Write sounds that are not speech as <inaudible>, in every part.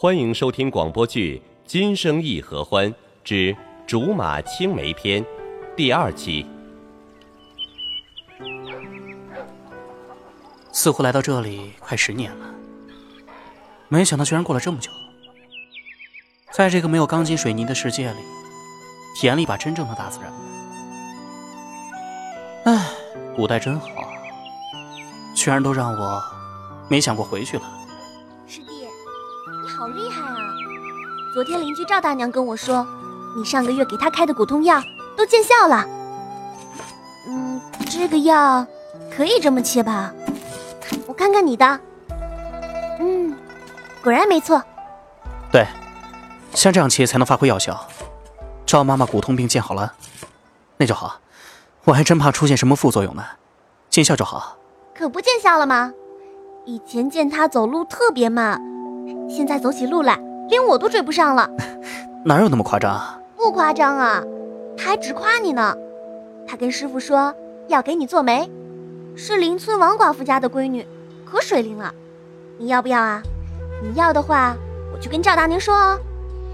欢迎收听广播剧《今生亦何欢之竹马青梅篇》第二期。似乎来到这里快十年了，没想到居然过了这么久。在这个没有钢筋水泥的世界里，体验了一把真正的大自然。唉，古代真好，居然都让我没想过回去了。好厉害啊！昨天邻居赵大娘跟我说，你上个月给她开的骨痛药都见效了。嗯，这个药可以这么切吧？我看看你的。嗯，果然没错。对，像这样切才能发挥药效。赵妈妈骨痛病见好了，那就好。我还真怕出现什么副作用呢，见效就好。可不见效了吗？以前见他走路特别慢，现在走起路来连我都追不上了。<laughs> 哪有那么夸张？不夸张啊，他还直夸你呢。他跟师傅说要给你做媒，是邻村王寡妇家的闺女，可水灵了。你要不要啊？你要的话，我去跟赵大娘说哦。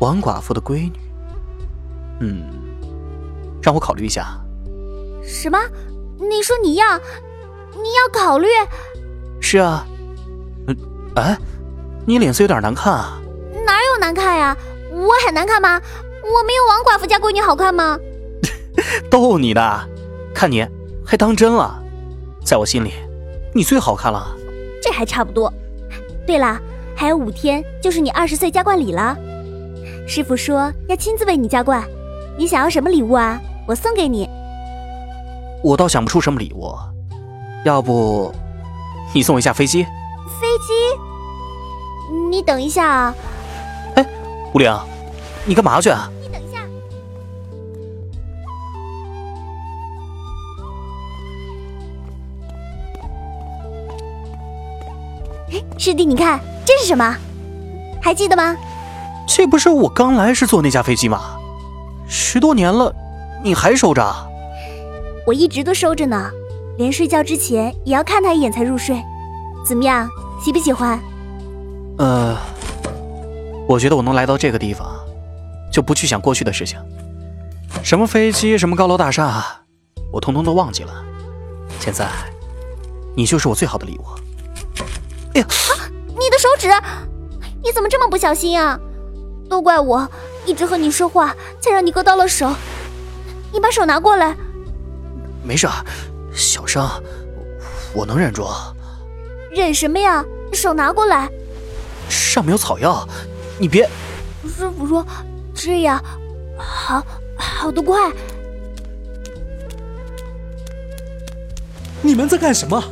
王寡妇的闺女，嗯，让我考虑一下。什么？你说你要？你要考虑？是啊。嗯，哎，你脸色有点难看啊。哪有难看呀？我很难看吗？我没有王寡妇家闺女好看吗？<laughs> 逗你的，看你还当真了。在我心里，你最好看了。这还差不多。对了，还有五天就是你二十岁加冠礼了。师傅说要亲自为你加冠，你想要什么礼物啊？我送给你。我倒想不出什么礼物，要不你送我一架飞机？飞机？你等一下啊！哎，吴玲，你干嘛去啊？你等一下。师弟，你看这是什么？还记得吗？这不是我刚来时坐那架飞机吗？十多年了，你还收着？我一直都收着呢，连睡觉之前也要看他一眼才入睡。怎么样，喜不喜欢？呃，我觉得我能来到这个地方，就不去想过去的事情。什么飞机，什么高楼大厦，我通通都忘记了。现在，你就是我最好的礼物。哎呀，你的手指，你怎么这么不小心啊？都怪我，一直和你说话，才让你割到了手。你把手拿过来。没事，小伤，我能忍住。忍什么呀？手拿过来。上面有草药，你别。师傅说这样好好的快。你们在干什么？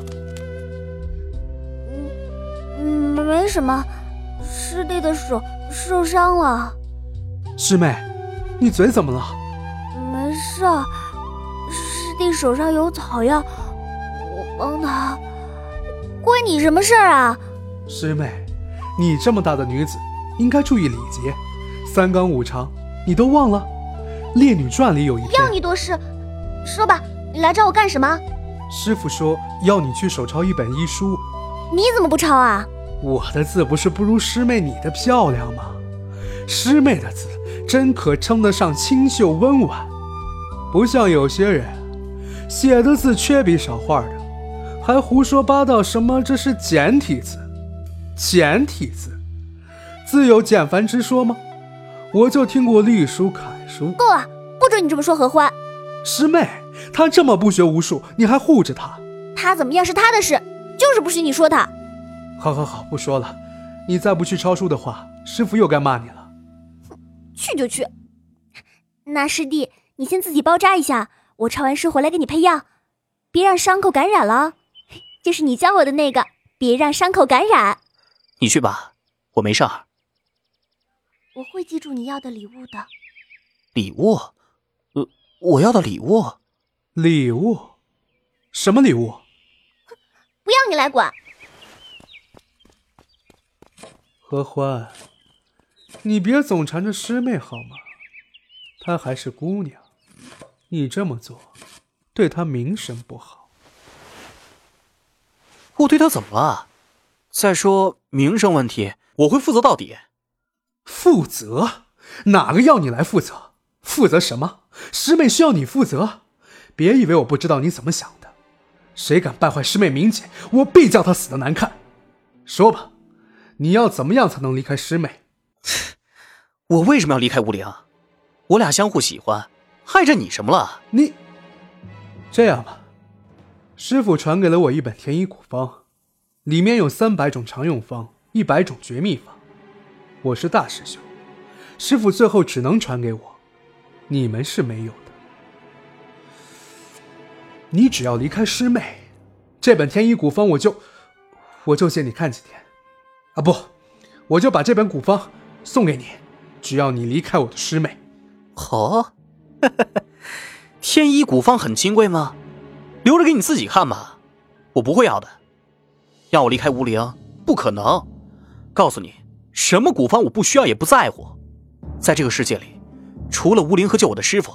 嗯，没什么。师弟的手受伤了。师妹，你嘴怎么了？没事。师弟手上有草药，我帮他，关你什么事儿啊？师妹，你这么大的女子，应该注意礼节，三纲五常你都忘了？《烈女传》里有一要你多事，说吧，你来找我干什么？师傅说要你去手抄一本医书，你怎么不抄啊？我的字不是不如师妹你的漂亮吗？师妹的字真可称得上清秀温婉，不像有些人。写的字缺笔少画的，还胡说八道什么这是简体字？简体字，自有简繁之说吗？我就听过隶书、楷书。够了，不准你这么说何欢。师妹，他这么不学无术，你还护着他？他怎么样是他的事，就是不许你说他。好好好，不说了。你再不去抄书的话，师傅又该骂你了。去就去。那师弟，你先自己包扎一下。我抄完诗回来给你配药，别让伤口感染了。就是你教我的那个，别让伤口感染。你去吧，我没事儿。我会记住你要的礼物的。礼物？呃，我要的礼物？礼物？什么礼物？不要你来管。何欢，你别总缠着师妹好吗？她还是姑娘。你这么做，对她名声不好。我对她怎么了？再说名声问题，我会负责到底。负责？哪个要你来负责？负责什么？师妹需要你负责？别以为我不知道你怎么想的。谁敢败坏师妹名节，我必叫他死的难看。说吧，你要怎么样才能离开师妹？我为什么要离开吴陵？我俩相互喜欢，害着你什么了？你这样吧，师傅传给了我一本天医古方，里面有三百种常用方，一百种绝秘方。我是大师兄，师傅最后只能传给我，你们是没有的。你只要离开师妹，这本天医古方我就我就借你看几天，啊不，我就把这本古方送给你，只要你离开我的师妹。好，<laughs> 天医古方很金贵吗？留着给你自己看吧，我不会要的。要我离开吴陵，不可能。告诉你，什么古方我不需要也不在乎。在这个世界里，除了吴陵和救我的师傅，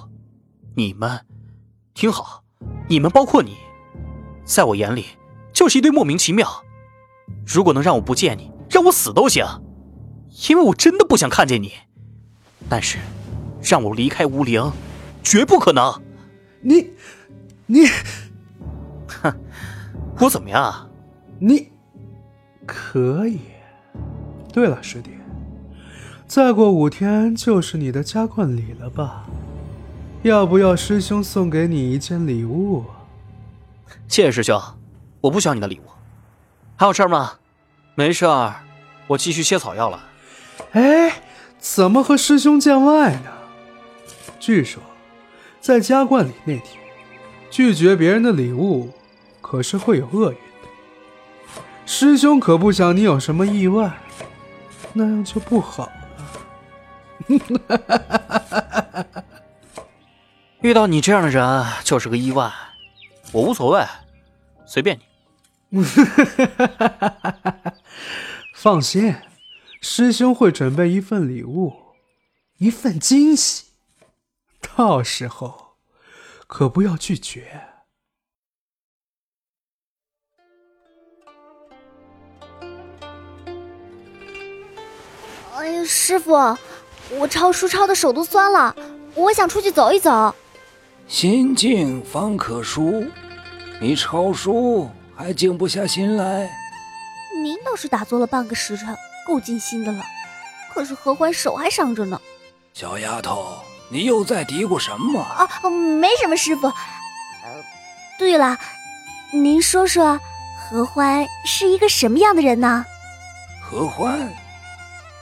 你们听好，你们包括你，在我眼里就是一堆莫名其妙。如果能让我不见你，让我死都行，因为我真的不想看见你。但是。让我离开吴陵，绝不可能！你，你，哼，我怎么样？你可以。对了，师弟，再过五天就是你的加冠礼了吧？要不要师兄送给你一件礼物？谢谢师兄，我不需要你的礼物。还有事吗？没事儿，我继续切草药了。哎，怎么和师兄见外呢？据说，在加冠礼那天，拒绝别人的礼物，可是会有厄运的。师兄可不想你有什么意外，那样就不好了。遇到你这样的人就是个意外，我无所谓，随便你。<laughs> 放心，师兄会准备一份礼物，一份惊喜。到时候可不要拒绝。师傅，我抄书抄的手都酸了，我想出去走一走。心静方可舒，你抄书还静不下心来？您倒是打坐了半个时辰，够静心的了。可是何欢手还伤着呢。小丫头。你又在嘀咕什么啊？没什么，师傅。呃，对了，您说说，何欢是一个什么样的人呢？何欢？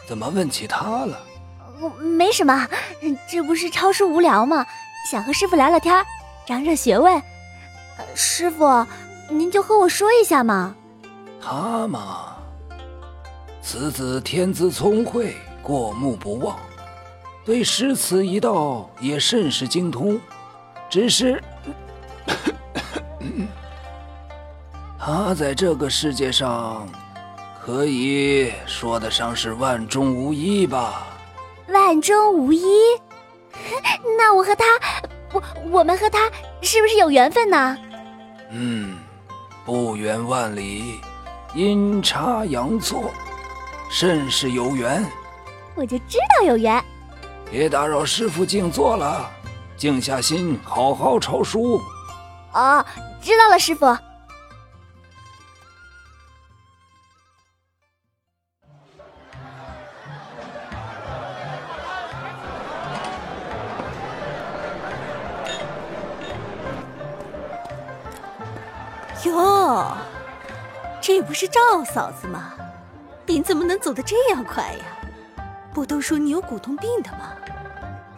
怎么问起他了？没什么，这不是超书无聊吗？想和师傅聊聊天，长长学问。师傅，您就和我说一下嘛。他嘛，此子天资聪慧，过目不忘。对诗词一道也甚是精通，只是 <coughs> 他在这个世界上，可以说得上是万中无一吧？万中无一？<laughs> 那我和他，我我们和他是不是有缘分呢？嗯，不远万里，阴差阳错，甚是有缘。我就知道有缘。别打扰师傅静坐了，静下心好好抄书。哦，知道了，师傅。这不是赵嫂子吗？您怎么能走得这样快呀？不都说你有骨痛病的吗？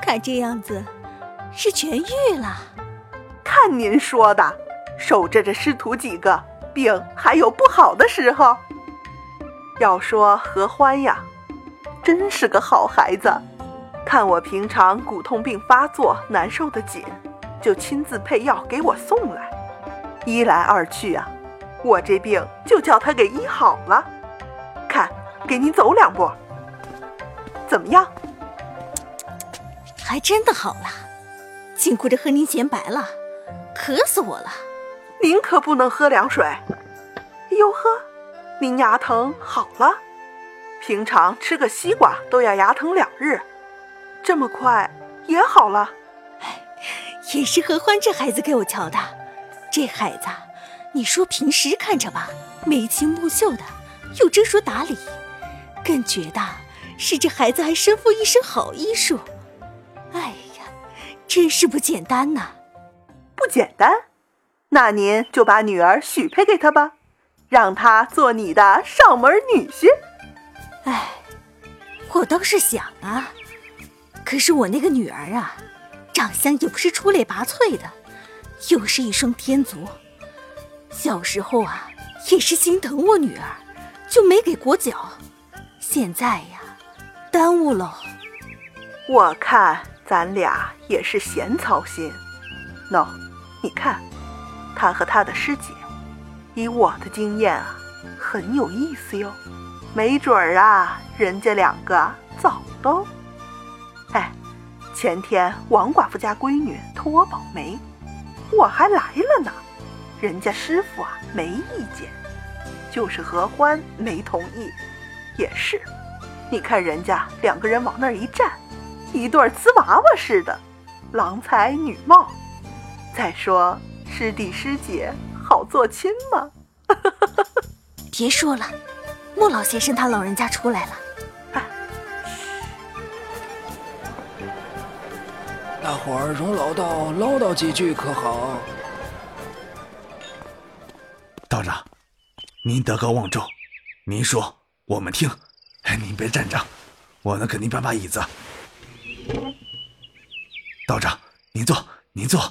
看这样子，是痊愈了。看您说的，守着这师徒几个，病还有不好的时候。要说何欢呀，真是个好孩子。看我平常骨痛病发作，难受的紧，就亲自配药给我送来。一来二去啊，我这病就叫他给医好了。看，给您走两步。怎么样？还真的好了，紧顾着和您显摆了，渴死我了。您可不能喝凉水。哟呵，您牙疼好了？平常吃个西瓜都要牙疼两日，这么快也好了。也是何欢这孩子给我瞧的。这孩子，你说平时看着吧，眉清目秀的，又知书达理，更觉得是这孩子还身负一身好医术。哎呀，真是不简单呐！不简单，那您就把女儿许配给他吧，让他做你的上门女婿。哎，我倒是想啊，可是我那个女儿啊。长相也不是出类拔萃的，又是一双天足。小时候啊，也是心疼我女儿，就没给裹脚。现在呀，耽误了。我看咱俩也是闲操心。喏，你看，他和他的师姐，以我的经验啊，很有意思哟。没准儿啊，人家两个早都……哎。前天王寡妇家闺女托我保媒，我还来了呢。人家师傅啊没意见，就是何欢没同意。也是，你看人家两个人往那儿一站，一对瓷娃娃似的，郎才女貌。再说师弟师姐好做亲吗？<laughs> 别说了，莫老先生他老人家出来了。大伙儿容老道唠叨几句可好？道长，您德高望重，您说我们听。哎您别站着，我能给您搬把椅子。道长，您坐，您坐。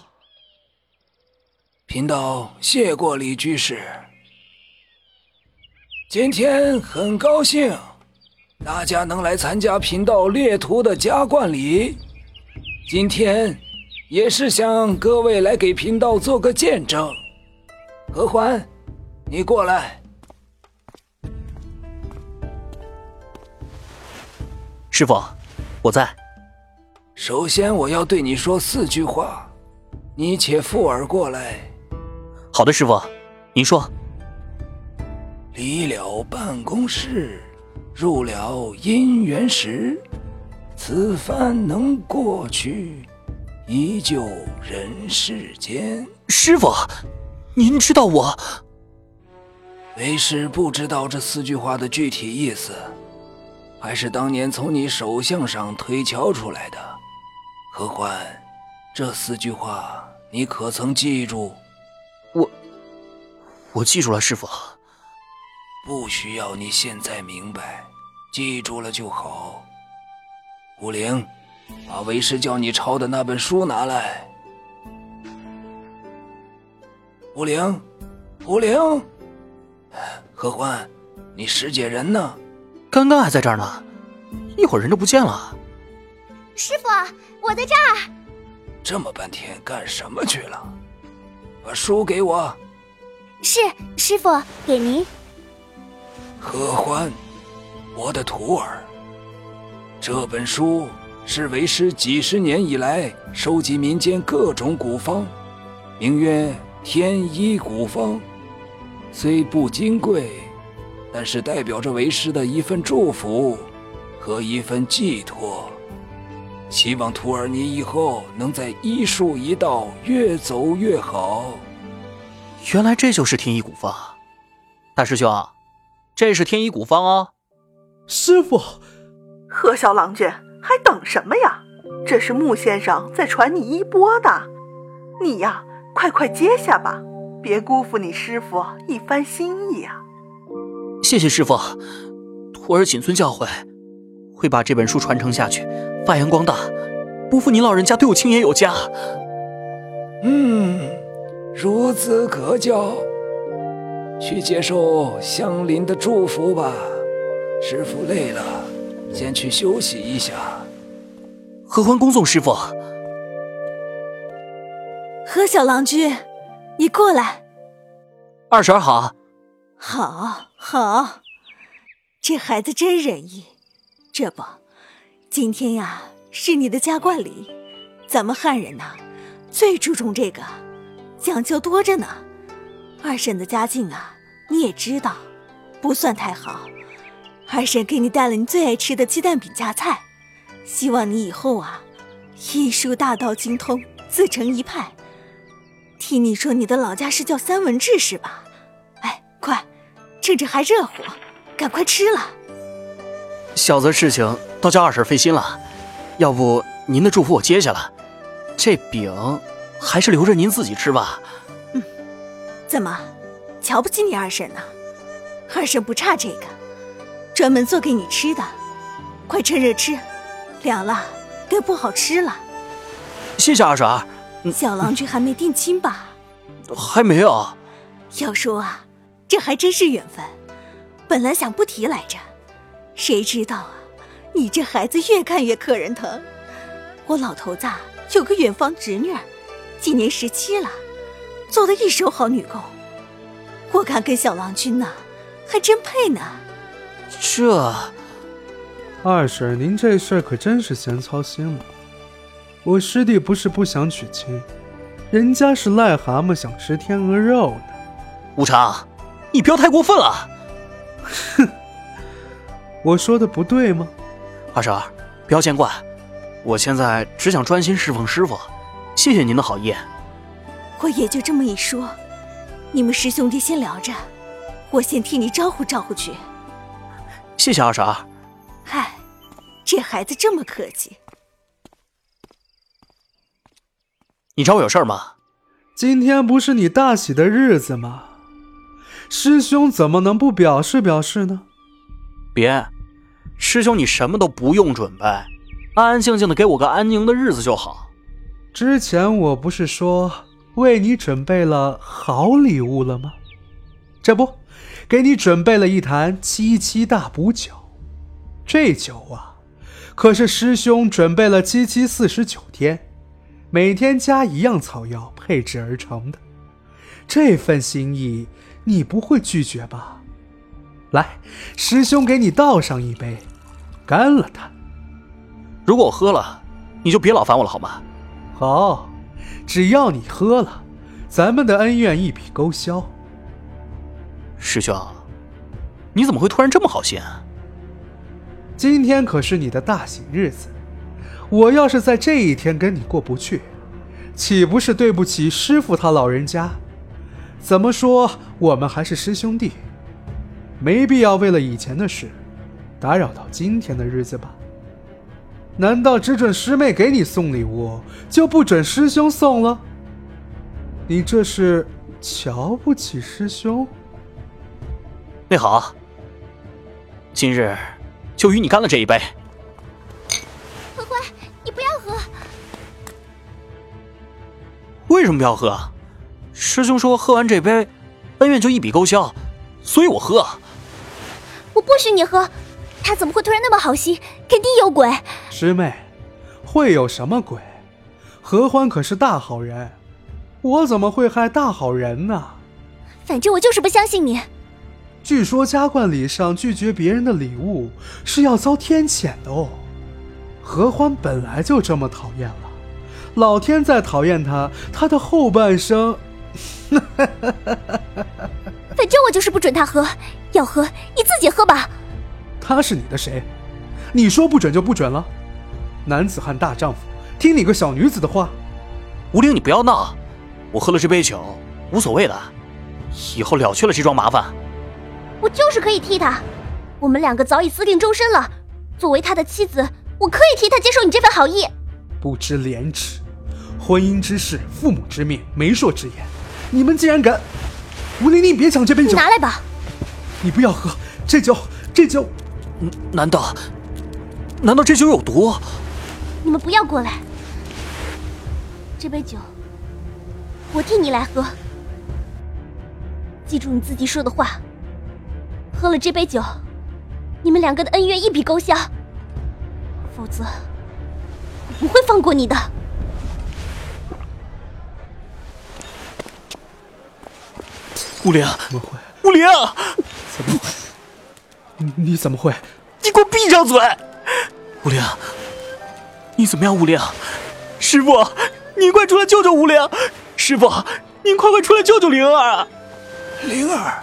贫道谢过李居士。今天很高兴，大家能来参加贫道列徒的加冠礼。今天也是想各位来给贫道做个见证。何欢，你过来。师傅，我在。首先，我要对你说四句话，你且附耳过来。好的，师傅，您说。离了办公室，入了姻缘石。此番能过去，依旧人世间。师傅，您知道我？为师不知道这四句话的具体意思，还是当年从你手相上推敲出来的。何欢，这四句话你可曾记住？我，我记住了，师傅。不需要你现在明白，记住了就好。武灵，把为师叫你抄的那本书拿来。武灵，武灵，何欢，你师姐人呢？刚刚还在这儿呢，一会儿人就不见了。师傅，我在这儿。这么半天干什么去了？把书给我。是，师傅，给您。何欢，我的徒儿。这本书是为师几十年以来收集民间各种古方，名曰《天医古方》，虽不金贵，但是代表着为师的一份祝福和一份寄托。希望徒儿你以后能在医术一道越走越好。原来这就是天医古方，大师兄，这是天医古方哦。师傅。何小郎君，还等什么呀？这是穆先生在传你衣钵的，你呀，快快接下吧，别辜负你师傅一番心意啊！谢谢师傅，徒儿谨遵教诲，会把这本书传承下去，发扬光大，不负您老人家对我青眼有加。嗯，孺子可教，去接受香邻的祝福吧。师傅累了。先去休息一下。何欢恭送师傅。何小郎君，你过来。二婶好。好，好，这孩子真仁义。这不，今天呀是你的加冠礼，咱们汉人呐最注重这个，讲究多着呢。二婶的家境啊，你也知道，不算太好。二婶给你带了你最爱吃的鸡蛋饼夹菜，希望你以后啊，医术大道精通，自成一派。听你说你的老家是叫三文治是吧？哎，快，趁着还热乎，赶快吃了。小子，事情都叫二婶费心了，要不您的祝福我接下了，这饼还是留着您自己吃吧。嗯，怎么，瞧不起你二婶呢？二婶不差这个，专门做给你吃的，快趁热吃，凉了该不好吃了。谢谢二婶。小郎君还没定亲吧？还没有。要说啊，这还真是缘分。本来想不提来着，谁知道啊，你这孩子越看越可人疼。我老头子有个远房侄女，今年十七了，做的一手好女工。我看跟小郎君呢，还真配呢。这，二婶，您这事儿可真是闲操心了。我师弟不是不想娶亲，人家是癞蛤蟆想吃天鹅肉呢。无常，你不要太过分了。哼，我说的不对吗？二婶，不要见怪，我现在只想专心侍奉师傅。谢谢您的好意。我也就这么一说，你们师兄弟先聊着，我先替你招呼招呼去。谢谢二婶。嗨，这孩子这么客气。你找我有事吗？今天不是你大喜的日子吗？师兄怎么能不表示表示呢？别，师兄你什么都不用准备，安安静静的给我个安宁的日子就好。之前我不是说为你准备了好礼物了吗？这不，给你准备了一坛七七大补酒。这酒啊，可是师兄准备了七七四十九天。每天加一样草药配制而成的，这份心意你不会拒绝吧？来，师兄给你倒上一杯，干了它。如果我喝了，你就别老烦我了，好吗？好，只要你喝了，咱们的恩怨一笔勾销。师兄，你怎么会突然这么好心啊？今天可是你的大喜日子。我要是在这一天跟你过不去，岂不是对不起师傅他老人家？怎么说，我们还是师兄弟，没必要为了以前的事，打扰到今天的日子吧？难道只准师妹给你送礼物，就不准师兄送了？你这是瞧不起师兄？那好，今日就与你干了这一杯。为什么不要喝？师兄说喝完这杯，恩怨就一笔勾销，所以我喝。我不许你喝，他怎么会突然那么好心？肯定有鬼。师妹，会有什么鬼？何欢可是大好人，我怎么会害大好人呢？反正我就是不相信你。据说家冠礼上拒绝别人的礼物是要遭天谴的哦。何欢本来就这么讨厌了。老天在讨厌他，他的后半生。<laughs> 反正我就是不准他喝，要喝你自己喝吧。他是你的谁？你说不准就不准了？男子汉大丈夫，听你个小女子的话？吴玲，你不要闹，我喝了这杯酒无所谓的，以后了却了这桩麻烦。我就是可以替他，我们两个早已私定终身了。作为他的妻子，我可以替他接受你这份好意。不知廉耻！婚姻之事，父母之命，媒妁之言。你们竟然敢！吴玲玲，别抢这杯酒，你拿来吧。你不要喝这酒，这酒，难道难道这酒有毒？你们不要过来。这杯酒，我替你来喝。记住你自己说的话。喝了这杯酒，你们两个的恩怨一笔勾销。否则，我不会放过你的。吴玲，怎么会？吴玲，怎么会？你你怎么会？你给我闭上嘴！吴灵，你怎么样？吴灵，师傅，您快出来救救吴灵！师傅，您快快出来救救灵儿啊！灵儿，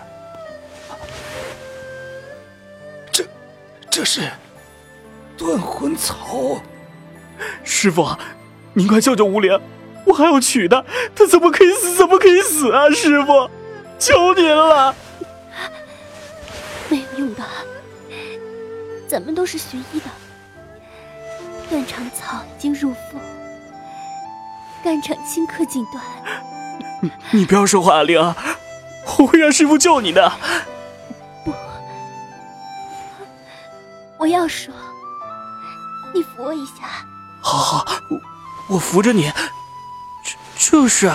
这这是断魂草。师傅，您快救救无灵，我还要娶她，她怎么可以死？怎么可以死啊？师傅，求您了！没有用的，咱们都是学医的。断肠草已经入腹，肝肠顷刻尽断。你你不要说话，灵儿，我会让师傅救你的。不，我要说，你扶我一下。好好，我我扶着你。这这是，这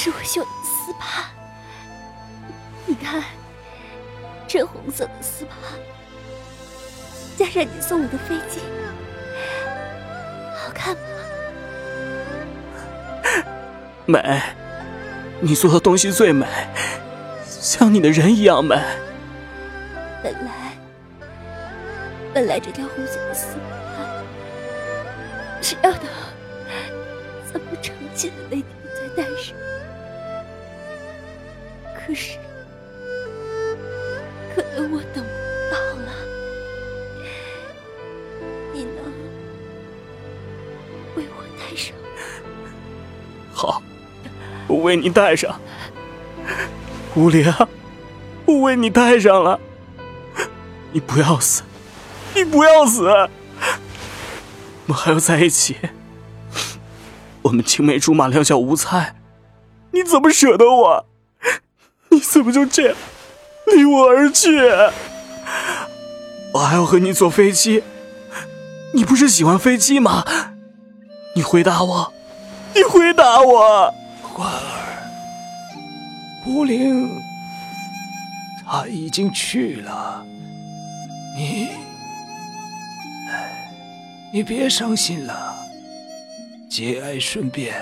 是我绣的丝帕。你看，这红色的丝帕，加上你送我的飞机，好看吗？美，你做的东西最美，像你的人一样美。本来，本来这条红色的丝好，我为你戴上。无灵，我为你戴上了。你不要死，你不要死，我们还要在一起。我们青梅竹马，两小无猜，你怎么舍得我？你怎么就这样离我而去？我还要和你坐飞机，你不是喜欢飞机吗？你回答我，你回答我，欢儿，吴玲，他已经去了。你，哎，你别伤心了。节哀顺变，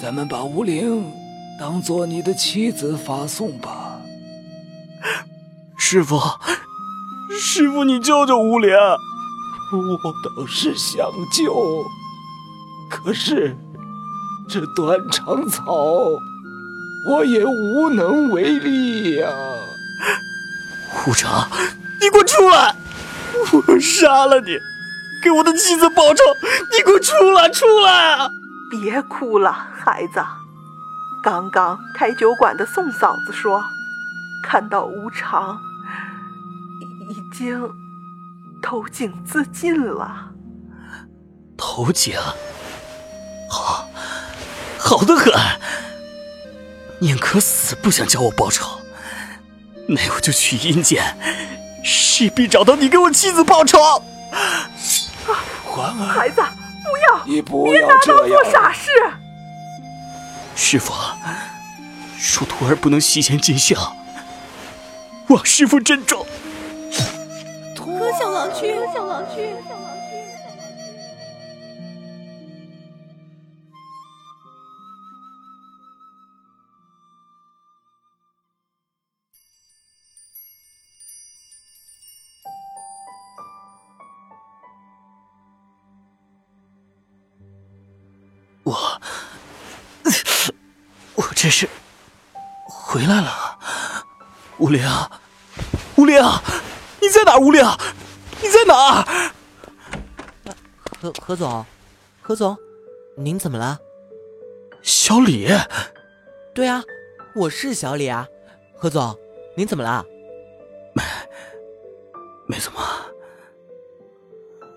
咱们把吴玲当做你的妻子发送吧。师傅，师傅，你救救吴灵！我倒是想救，可是这断肠草，我也无能为力呀。无常。你给我出来！我杀了你，给我的妻子报仇！你给我出来，出来啊！别哭了，孩子。刚刚开酒馆的宋嫂子说，看到无常已经投井自尽了。投井？好，好的很。宁可死，不想叫我报仇。那我就去阴间。势必找到你，给我妻子报仇。环儿，孩子，不要，你不别拿刀做傻事。师傅，恕徒儿不能细言尽孝，望师傅珍重。可小郎君，可小郎君。回来了，吴玲，吴玲，你在哪？吴玲，你在哪？何何总，何总，您怎么了？小李，对啊，我是小李啊。何总，您怎么了？没，没怎么。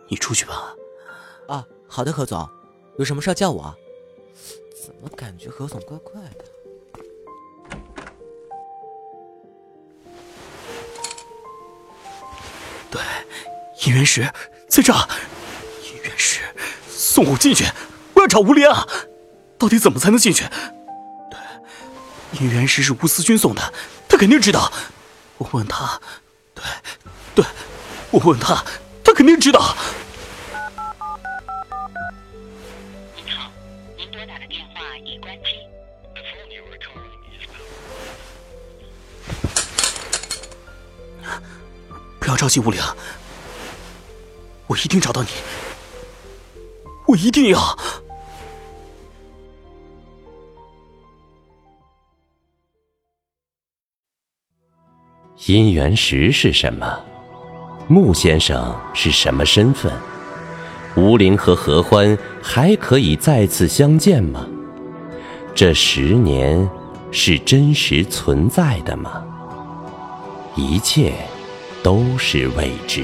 你出去吧。啊，好的，何总，有什么事叫我。怎么感觉何总怪怪的？姻缘石在这。姻缘石，送我进去！我要找吴灵，到底怎么才能进去？对，姻缘石是吴思君送的，他肯定知道。我问他，对，对，我问他，他肯定知道。您好，您拨打的电话已关机不要着急，吴灵，我一定找到你，我一定要。姻缘石是什么？穆先生是什么身份？吴陵和何欢还可以再次相见吗？这十年是真实存在的吗？一切都是未知。